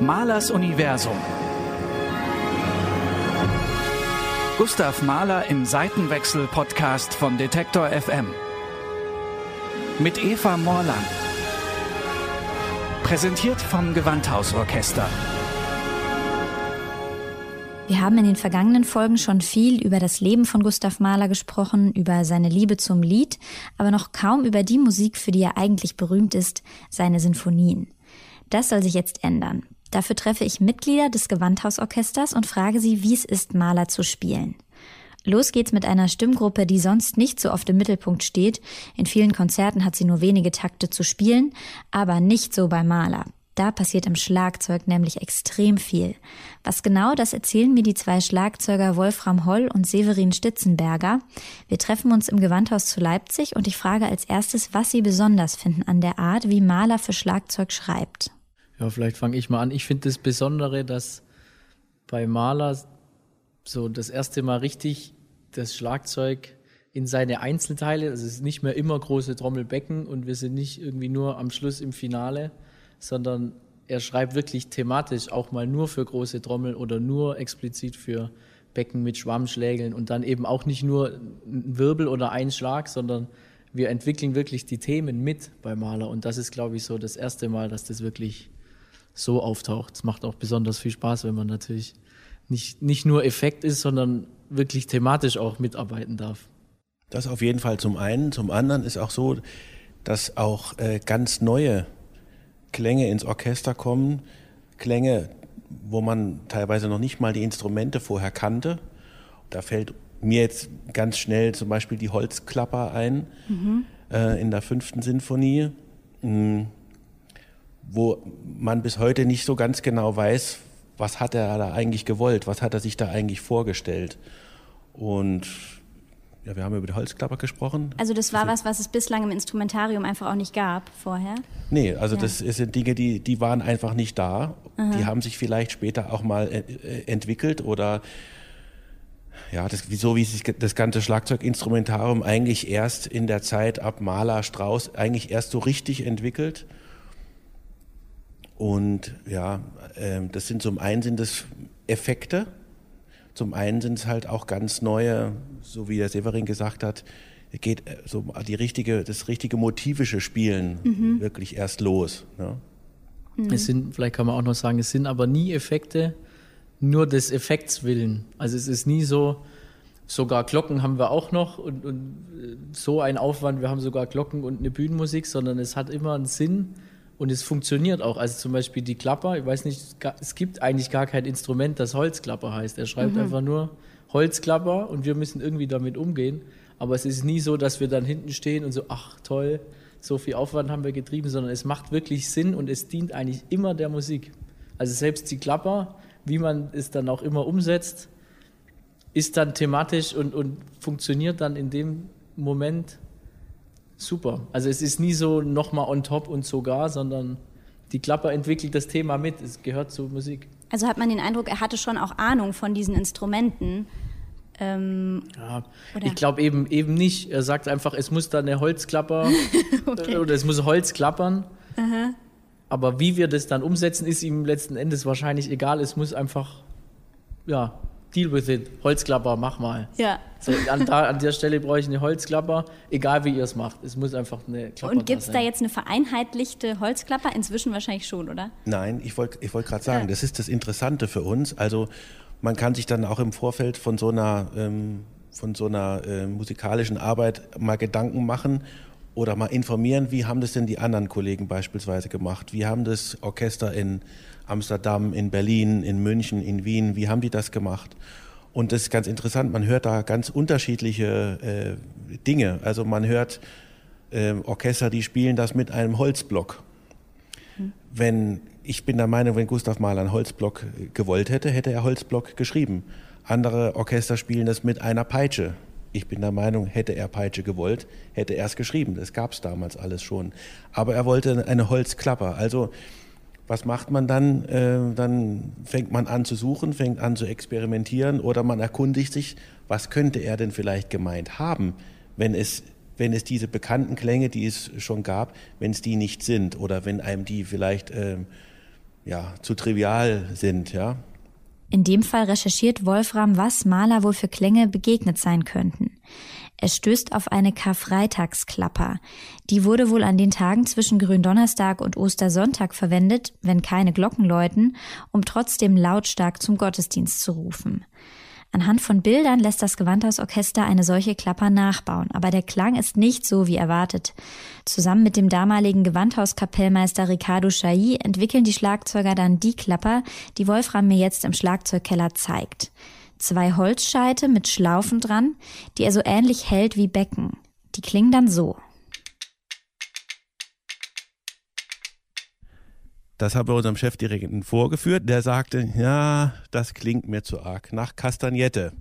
Mahlers Universum. Gustav Mahler im Seitenwechsel-Podcast von Detektor FM. Mit Eva Morland. Präsentiert vom Gewandhausorchester. Wir haben in den vergangenen Folgen schon viel über das Leben von Gustav Mahler gesprochen, über seine Liebe zum Lied, aber noch kaum über die Musik, für die er eigentlich berühmt ist, seine Sinfonien. Das soll sich jetzt ändern. Dafür treffe ich Mitglieder des Gewandhausorchesters und frage sie, wie es ist, Mahler zu spielen. Los geht's mit einer Stimmgruppe, die sonst nicht so oft im Mittelpunkt steht. In vielen Konzerten hat sie nur wenige Takte zu spielen, aber nicht so bei Mahler. Da passiert im Schlagzeug nämlich extrem viel. Was genau, das erzählen mir die zwei Schlagzeuger Wolfram Holl und Severin Stitzenberger. Wir treffen uns im Gewandhaus zu Leipzig und ich frage als erstes, was sie besonders finden an der Art, wie Mahler für Schlagzeug schreibt. Ja, vielleicht fange ich mal an. Ich finde das Besondere, dass bei Mahler so das erste Mal richtig das Schlagzeug in seine Einzelteile, also es ist nicht mehr immer große Trommelbecken und wir sind nicht irgendwie nur am Schluss im Finale, sondern er schreibt wirklich thematisch auch mal nur für große Trommel oder nur explizit für Becken mit Schwammschlägeln und dann eben auch nicht nur ein Wirbel oder ein Schlag, sondern wir entwickeln wirklich die Themen mit bei Maler und das ist, glaube ich, so das erste Mal, dass das wirklich so auftaucht. Es macht auch besonders viel Spaß, wenn man natürlich nicht, nicht nur Effekt ist, sondern wirklich thematisch auch mitarbeiten darf. Das auf jeden Fall zum einen. Zum anderen ist auch so, dass auch äh, ganz neue Klänge ins Orchester kommen, Klänge, wo man teilweise noch nicht mal die Instrumente vorher kannte. Da fällt mir jetzt ganz schnell zum Beispiel die Holzklapper ein mhm. äh, in der fünften Sinfonie, mh, hm, wo man bis heute nicht so ganz genau weiß, was hat er da eigentlich gewollt, was hat er sich da eigentlich vorgestellt. Und ja, wir haben über die Holzklapper gesprochen. Also das war was, was es bislang im Instrumentarium einfach auch nicht gab vorher? Nee, also ja. das sind Dinge, die, die waren einfach nicht da. Aha. Die haben sich vielleicht später auch mal äh, entwickelt oder ja, das, so wie sich das ganze Schlagzeuginstrumentarium eigentlich erst in der Zeit ab Mahler, Strauss eigentlich erst so richtig entwickelt. Und ja, äh, das sind zum einen sind das Effekte, zum einen sind es halt auch ganz neue, so wie der Severin gesagt hat, geht äh, so die richtige, das richtige motivische Spielen mhm. wirklich erst los. Ne? Mhm. Es sind, vielleicht kann man auch noch sagen, es sind aber nie Effekte, nur des Effekts willen. Also es ist nie so, sogar Glocken haben wir auch noch und, und äh, so ein Aufwand, wir haben sogar Glocken und eine Bühnenmusik, sondern es hat immer einen Sinn und es funktioniert auch. Also zum Beispiel die Klapper, ich weiß nicht, es gibt eigentlich gar kein Instrument, das Holzklapper heißt. Er schreibt mhm. einfach nur Holzklapper und wir müssen irgendwie damit umgehen. Aber es ist nie so, dass wir dann hinten stehen und so, ach toll, so viel Aufwand haben wir getrieben, sondern es macht wirklich Sinn und es dient eigentlich immer der Musik. Also selbst die Klapper, wie man es dann auch immer umsetzt, ist dann thematisch und, und funktioniert dann in dem Moment super. Also es ist nie so nochmal on top und sogar, sondern die Klapper entwickelt das Thema mit. Es gehört zur Musik. Also hat man den Eindruck, er hatte schon auch Ahnung von diesen Instrumenten. Ähm, ja, ich glaube eben, eben nicht. Er sagt einfach, es muss da eine Holzklapper okay. oder es muss Holz klappern. Aha. Aber wie wir das dann umsetzen, ist ihm letzten Endes wahrscheinlich egal. Es muss einfach ja, deal with it. Holzklapper, mach mal. Ja. So, an, da, an der Stelle brauche ich eine Holzklapper, egal wie ihr es macht. Es muss einfach eine Klapper Und gibt es da, da, jetzt eine vereinheitlichte Holzklapper? Inzwischen wahrscheinlich schon, oder? Nein, ich wollte ich wollt gerade sagen, ja. das ist das Interessante für uns. Also man kann sich dann auch im Vorfeld von so einer, ähm, von so einer äh, musikalischen Arbeit mal Gedanken machen oder mal informieren, wie haben das denn die anderen Kollegen beispielsweise gemacht? Wie haben das Orchester in Amsterdam, in Berlin, in München, in Wien, wie haben die das gemacht? Und das ist ganz interessant, man hört da ganz unterschiedliche äh, Dinge. Also man hört äh, Orchester, die spielen das mit einem Holzblock. Hm. Wenn, ich bin der Meinung, wenn Gustav Mahler einen Holzblock gewollt hätte, hätte er Holzblock geschrieben. Andere Orchester spielen das mit einer Peitsche. Ich bin der Meinung, hätte er Peitsche gewollt, hätte er es geschrieben. Das gab es damals alles schon. Aber er wollte eine Holzklapper. Also was macht man dann? Äh, dann fängt man an zu suchen, fängt an zu experimentieren oder man erkundigt sich, was könnte er denn vielleicht gemeint haben, wenn es, wenn es diese bekannten Klänge, die es schon gab, wenn es die nicht sind oder wenn einem die vielleicht äh, ja, zu trivial sind, ja. In dem Fall recherchiert Wolfram, was Maler wohl für Klänge begegnet sein könnten. Er stößt auf eine Karfreitagsklapper. Die wurde wohl an den Tagen zwischen Gründonnerstag und Ostersonntag verwendet, wenn keine Glocken läuten, um trotzdem lautstark zum Gottesdienst zu rufen. Anhand von Bildern lässt das Gewandhausorchester eine solche Klapper nachbauen, aber der Klang ist nicht so wie erwartet. Zusammen mit dem damaligen Gewandhauskapellmeister Ricardo Chailly entwickeln die Schlagzeuger dann die Klapper, die Wolfram mir jetzt im Schlagzeugkeller zeigt. Zwei Holzscheite mit Schlaufen dran, die er so ähnlich hält wie Becken. Die klingen dann so. Das haben wir unserem Chefdirigenten vorgeführt. Der sagte, ja, das klingt mir zu arg nach Kastagnette.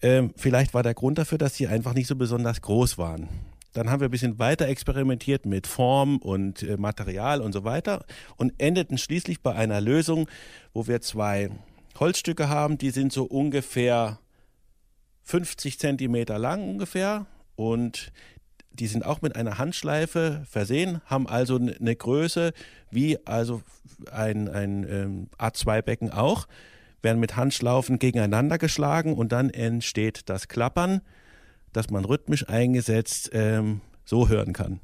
Ähm, vielleicht war der Grund dafür, dass sie einfach nicht so besonders groß waren. Dann haben wir ein bisschen weiter experimentiert mit Form und äh, Material und so weiter und endeten schließlich bei einer Lösung, wo wir zwei Holzstücke haben, die sind so ungefähr 50 Zentimeter lang ungefähr und die sind auch mit einer Handschleife versehen, haben also eine Größe wie also ein, ein ähm, A2-Becken auch, werden mit Handschlaufen gegeneinander geschlagen und dann entsteht das Klappern, das man rhythmisch eingesetzt ähm, so hören kann.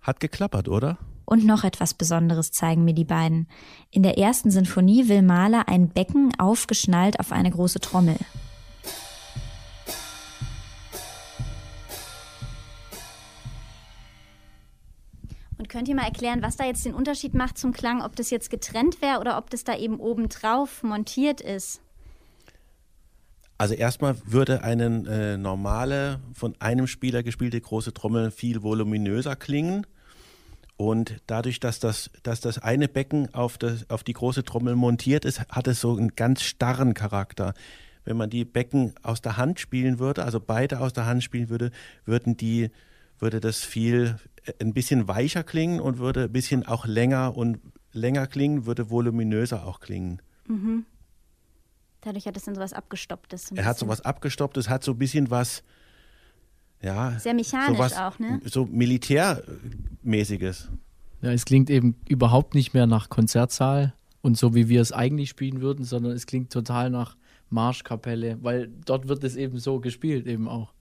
Hat geklappert, oder? Und noch etwas Besonderes zeigen mir die beiden. In der ersten Sinfonie will Mahler ein Becken aufgeschnallt auf eine große Trommel. Und könnt ihr mal erklären, was da jetzt den Unterschied macht zum Klang, ob das jetzt getrennt wäre oder ob das da eben oben drauf montiert ist? Also erstmal würde eine äh, normale, von einem Spieler gespielte große Trommel viel voluminöser klingen. Und dadurch, dass das, dass das eine Becken auf, das, auf die große Trommel montiert ist, hat es so einen ganz starren Charakter. Wenn man die Becken aus der Hand spielen würde, also beide aus der Hand spielen würde, würden die, würde das viel äh, ein bisschen weicher klingen und würde ein bisschen auch länger und länger klingen, würde voluminöser auch klingen. Mhm. Dadurch hat es dann sowas Abgestopptes. Er hat sowas Abgestopptes, hat so ein bisschen was, ja. Sehr mechanisch sowas, auch, ne? So Militärmäßiges. Ja, es klingt eben überhaupt nicht mehr nach Konzertsaal und so wie wir es eigentlich spielen würden, sondern es klingt total nach Marschkapelle, weil dort wird es eben so gespielt, eben auch.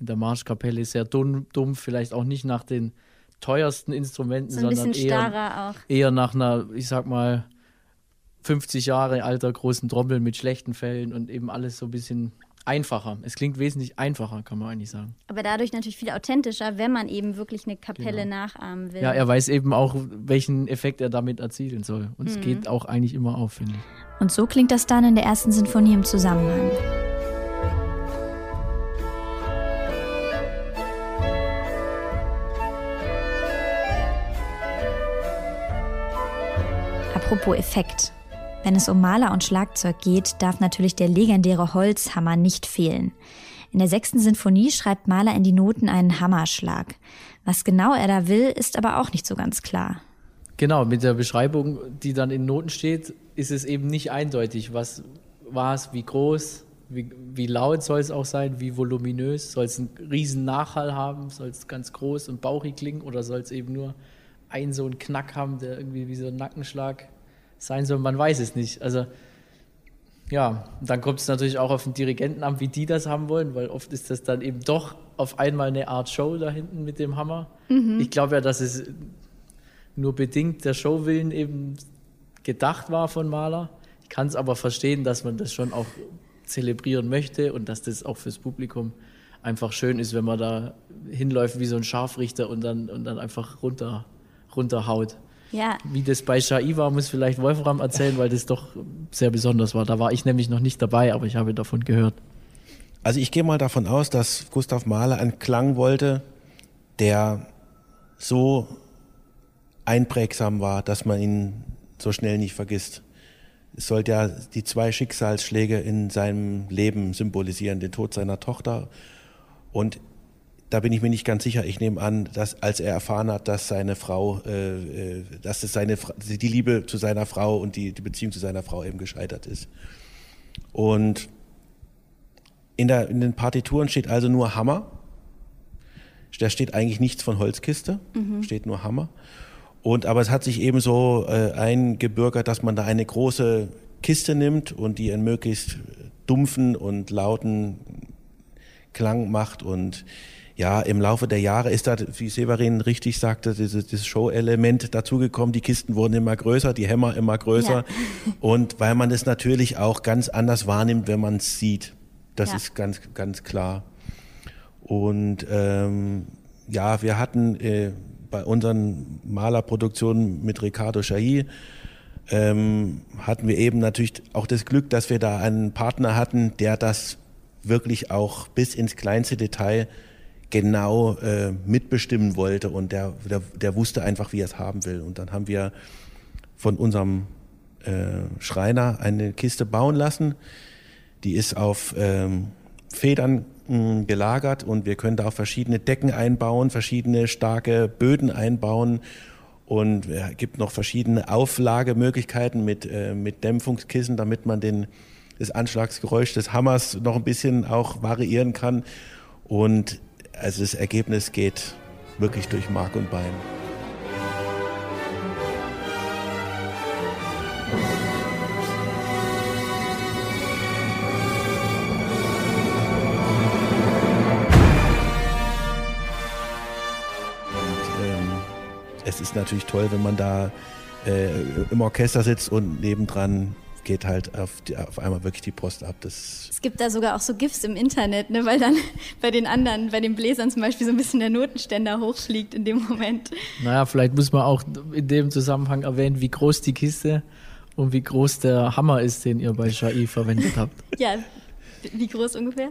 In der Marschkapelle sehr dumm, dumpf, vielleicht auch nicht nach den teuersten Instrumenten, so sondern eher, eher nach einer, ich sag mal, 50 Jahre alter großen Trommel mit schlechten Fällen und eben alles so ein bisschen einfacher. Es klingt wesentlich einfacher, kann man eigentlich sagen. Aber dadurch natürlich viel authentischer, wenn man eben wirklich eine Kapelle genau. nachahmen will. Ja, er weiß eben auch, welchen Effekt er damit erzielen soll. Und mhm. es geht auch eigentlich immer auf, finde ich. Und so klingt das dann in der ersten Sinfonie im Zusammenhang. Apropos Effekt. Wenn es um Maler und Schlagzeug geht, darf natürlich der legendäre Holzhammer nicht fehlen. In der sechsten Sinfonie schreibt Mahler in die Noten einen Hammerschlag. Was genau er da will, ist aber auch nicht so ganz klar. Genau, mit der Beschreibung, die dann in Noten steht, ist es eben nicht eindeutig. Was war es, wie groß, wie, wie laut soll es auch sein, wie voluminös, soll es einen riesen Nachhall haben, soll es ganz groß und bauchig klingen oder soll es eben nur einen so einen Knack haben, der irgendwie wie so ein Nackenschlag sein soll, man weiß es nicht. Also ja, dann kommt es natürlich auch auf den Dirigenten an, wie die das haben wollen, weil oft ist das dann eben doch auf einmal eine Art Show da hinten mit dem Hammer. Mhm. Ich glaube ja, dass es nur bedingt der Showwillen eben gedacht war von Maler. Ich kann es aber verstehen, dass man das schon auch zelebrieren möchte und dass das auch fürs Publikum einfach schön ist, wenn man da hinläuft wie so ein Scharfrichter und dann, und dann einfach runter, runterhaut. Ja. Wie das bei Shai war, muss vielleicht Wolfram erzählen, weil das doch sehr besonders war. Da war ich nämlich noch nicht dabei, aber ich habe davon gehört. Also ich gehe mal davon aus, dass Gustav Mahler einen Klang wollte, der so einprägsam war, dass man ihn so schnell nicht vergisst. Es sollte ja die zwei Schicksalsschläge in seinem Leben symbolisieren, den Tod seiner Tochter und da bin ich mir nicht ganz sicher. Ich nehme an, dass als er erfahren hat, dass seine Frau, äh, äh dass es seine, die Liebe zu seiner Frau und die, die Beziehung zu seiner Frau eben gescheitert ist. Und In, der, in den Partituren steht also nur Hammer. Da steht eigentlich nichts von Holzkiste, mhm. steht nur Hammer. Und aber es hat sich eben so äh, eingebürgert, dass man da eine große Kiste nimmt und die einen möglichst dumpfen und lauten Klang macht und ja, im Laufe der Jahre ist da, wie Severin richtig sagte, dieses, dieses Show-Element dazugekommen. Die Kisten wurden immer größer, die Hämmer immer größer. Ja. Und weil man es natürlich auch ganz anders wahrnimmt, wenn man es sieht. Das ja. ist ganz, ganz klar. Und ähm, ja, wir hatten äh, bei unseren Malerproduktionen mit Ricardo Chailly ähm, hatten wir eben natürlich auch das Glück, dass wir da einen Partner hatten, der das wirklich auch bis ins kleinste Detail genau äh, mitbestimmen wollte und der, der, der, wusste einfach, wie er es haben will. Und dann haben wir von unserem äh, Schreiner eine Kiste bauen lassen. Die ist auf ähm, Federn mh, gelagert und wir können da auch verschiedene Decken einbauen, verschiedene starke Böden einbauen und es äh, gibt noch verschiedene Auflagemöglichkeiten mit, äh, mit Dämpfungskissen, damit man den, das Anschlagsgeräusch des Hammers noch ein bisschen auch variieren kann. Und also das Ergebnis geht wirklich durch Mark und Bein. Ähm, es ist natürlich toll, wenn man da äh, im Orchester sitzt und nebendran geht halt auf, die, auf einmal wirklich die Post ab. Das es gibt da sogar auch so GIFs im Internet, ne, weil dann bei den anderen, bei den Bläsern zum Beispiel so ein bisschen der Notenständer hochfliegt in dem Moment. Naja, vielleicht muss man auch in dem Zusammenhang erwähnen, wie groß die Kiste und wie groß der Hammer ist, den ihr bei Shai verwendet habt. ja, wie groß ungefähr?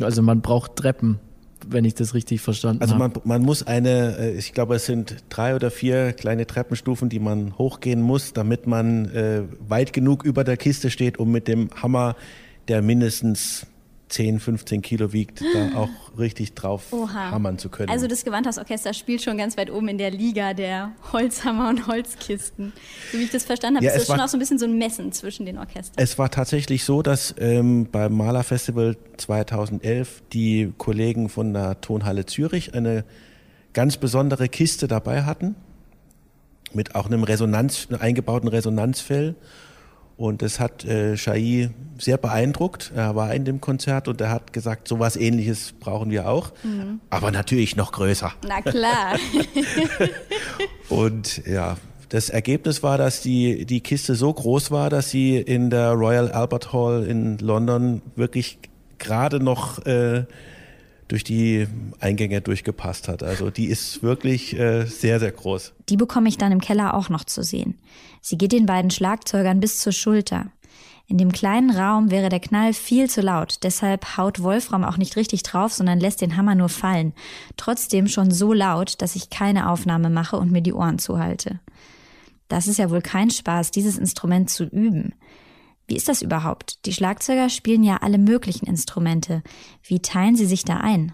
Also man braucht Treppen wenn ich das richtig verstanden habe. Also man, man muss eine, äh, ich glaube, es sind drei oder vier kleine Treppenstufen, die man hochgehen muss, damit man äh, weit genug über der Kiste steht, um mit dem Hammer, der mindestens 10, 15 Kilo wiegt, da auch richtig drauf Oha. hammern zu können. Also das Gewandhausorchester spielt schon ganz weit oben in der Liga der Holzhammer und Holzkisten. So wie ich das verstanden habe, ja, ist das schon auch so ein bisschen so ein Messen zwischen den Orchestern. Es war tatsächlich so, dass ähm, beim Malerfestival 2011 die Kollegen von der Tonhalle Zürich eine ganz besondere Kiste dabei hatten, mit auch einem Resonanz, einem eingebauten Resonanzfell und das hat äh, Shai sehr beeindruckt. Er war in dem Konzert und er hat gesagt, sowas ähnliches brauchen wir auch. Mhm. Aber natürlich noch größer. Na klar. und ja, das Ergebnis war, dass die, die Kiste so groß war, dass sie in der Royal Albert Hall in London wirklich gerade noch äh, durch die Eingänge durchgepasst hat. Also die ist wirklich äh, sehr, sehr groß. Die bekomme ich dann im Keller auch noch zu sehen. Sie geht den beiden Schlagzeugern bis zur Schulter. In dem kleinen Raum wäre der Knall viel zu laut, deshalb haut Wolfram auch nicht richtig drauf, sondern lässt den Hammer nur fallen. Trotzdem schon so laut, dass ich keine Aufnahme mache und mir die Ohren zuhalte. Das ist ja wohl kein Spaß, dieses Instrument zu üben. Wie ist das überhaupt? Die Schlagzeuger spielen ja alle möglichen Instrumente. Wie teilen sie sich da ein?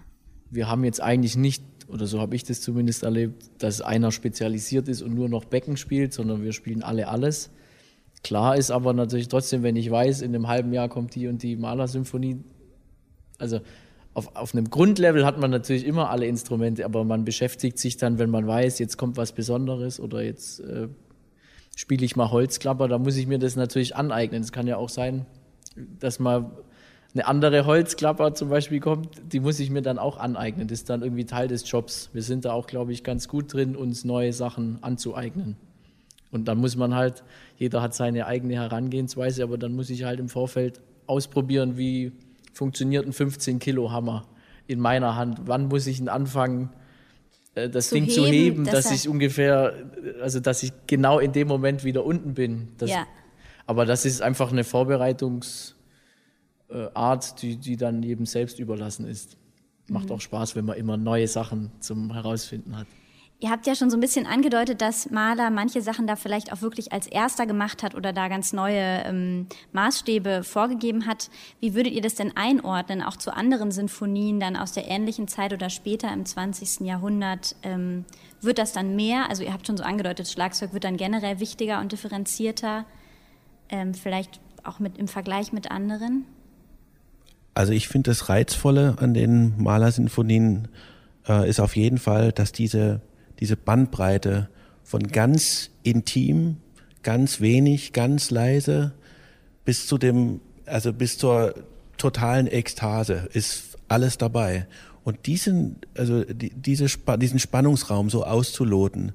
Wir haben jetzt eigentlich nicht, oder so habe ich das zumindest erlebt, dass einer spezialisiert ist und nur noch Becken spielt, sondern wir spielen alle alles. Klar ist aber natürlich trotzdem, wenn ich weiß, in einem halben Jahr kommt die und die Malersymphonie, also auf, auf einem Grundlevel hat man natürlich immer alle Instrumente, aber man beschäftigt sich dann, wenn man weiß, jetzt kommt was Besonderes oder jetzt äh, spiele ich mal Holzklapper, da muss ich mir das natürlich aneignen. Es kann ja auch sein, dass mal eine andere Holzklapper zum Beispiel kommt, die muss ich mir dann auch aneignen. Das ist dann irgendwie Teil des Jobs. Wir sind da auch, glaube ich, ganz gut drin, uns neue Sachen anzueignen. Und dann muss man halt, jeder hat seine eigene Herangehensweise, aber dann muss ich halt im Vorfeld ausprobieren, wie funktioniert ein 15 Kilo Hammer in meiner Hand. Wann muss ich ihn anfangen, das zu Ding heben, zu heben, dass ich ungefähr, also dass ich genau in dem Moment wieder unten bin. Das, ja. Aber das ist einfach eine Vorbereitungsart, die, die dann jedem selbst überlassen ist. Macht mhm. auch Spaß, wenn man immer neue Sachen zum Herausfinden hat. Ihr habt ja schon so ein bisschen angedeutet, dass Mahler manche Sachen da vielleicht auch wirklich als erster gemacht hat oder da ganz neue ähm, Maßstäbe vorgegeben hat. Wie würdet ihr das denn einordnen, auch zu anderen Sinfonien dann aus der ähnlichen Zeit oder später im 20. Jahrhundert? Ähm, wird das dann mehr? Also ihr habt schon so angedeutet, Schlagzeug wird dann generell wichtiger und differenzierter, ähm, vielleicht auch mit, im Vergleich mit anderen? Also ich finde das Reizvolle an den Malersinfonien äh, ist auf jeden Fall, dass diese, diese Bandbreite von ganz intim, ganz wenig, ganz leise bis zu dem, also bis zur totalen Ekstase ist alles dabei. Und diesen, also die, diese, diesen Spannungsraum so auszuloten,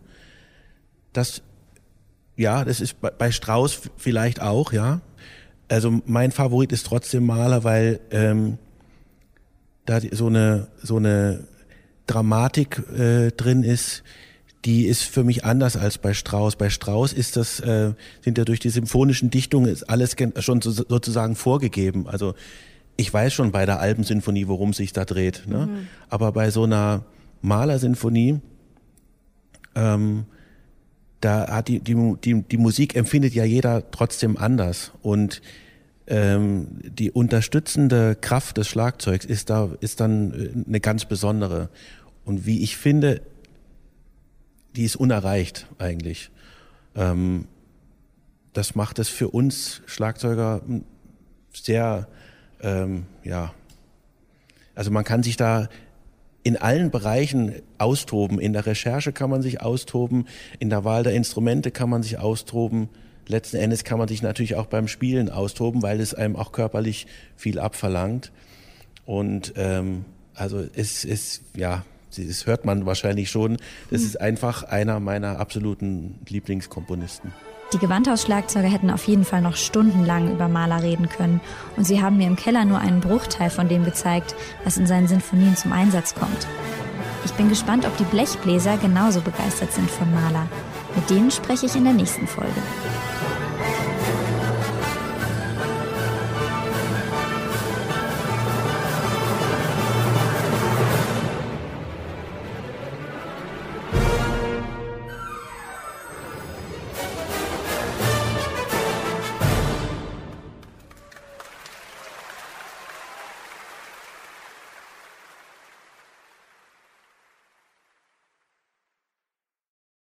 das, ja, das ist bei, bei Strauß vielleicht auch, ja. Also mein Favorit ist trotzdem Maler, weil ähm, da so eine so eine Dramatik äh, drin ist, die ist für mich anders als bei Strauss. Bei Strauss ist das, äh, sind ja durch die symphonischen Dichtungen ist alles schon so, sozusagen vorgegeben. Also ich weiß schon bei der Alpensinfonie, worum sich da dreht. Ne? Mhm. Aber bei so einer Malersinfonie, ähm, da hat die, die, die, die Musik empfindet ja jeder trotzdem anders. Und ähm, die unterstützende Kraft des Schlagzeugs ist da, ist dann äh, eine ganz besondere. Und wie ich finde, die ist unerreicht eigentlich. Ähm, das macht es für uns Schlagzeuger sehr, ähm, ja, also man kann sich da in allen Bereichen austoben. In der Recherche kann man sich austoben, in der Wahl der Instrumente kann man sich austoben. Letzten Endes kann man sich natürlich auch beim Spielen austoben, weil es einem auch körperlich viel abverlangt. Und ähm, also es ist, ja, das hört man wahrscheinlich schon. Das ist einfach einer meiner absoluten Lieblingskomponisten. Die Gewandhaus-Schlagzeuger hätten auf jeden Fall noch stundenlang über Maler reden können und sie haben mir im Keller nur einen Bruchteil von dem gezeigt, was in seinen Sinfonien zum Einsatz kommt. Ich bin gespannt, ob die Blechbläser genauso begeistert sind von Maler. Mit denen spreche ich in der nächsten Folge.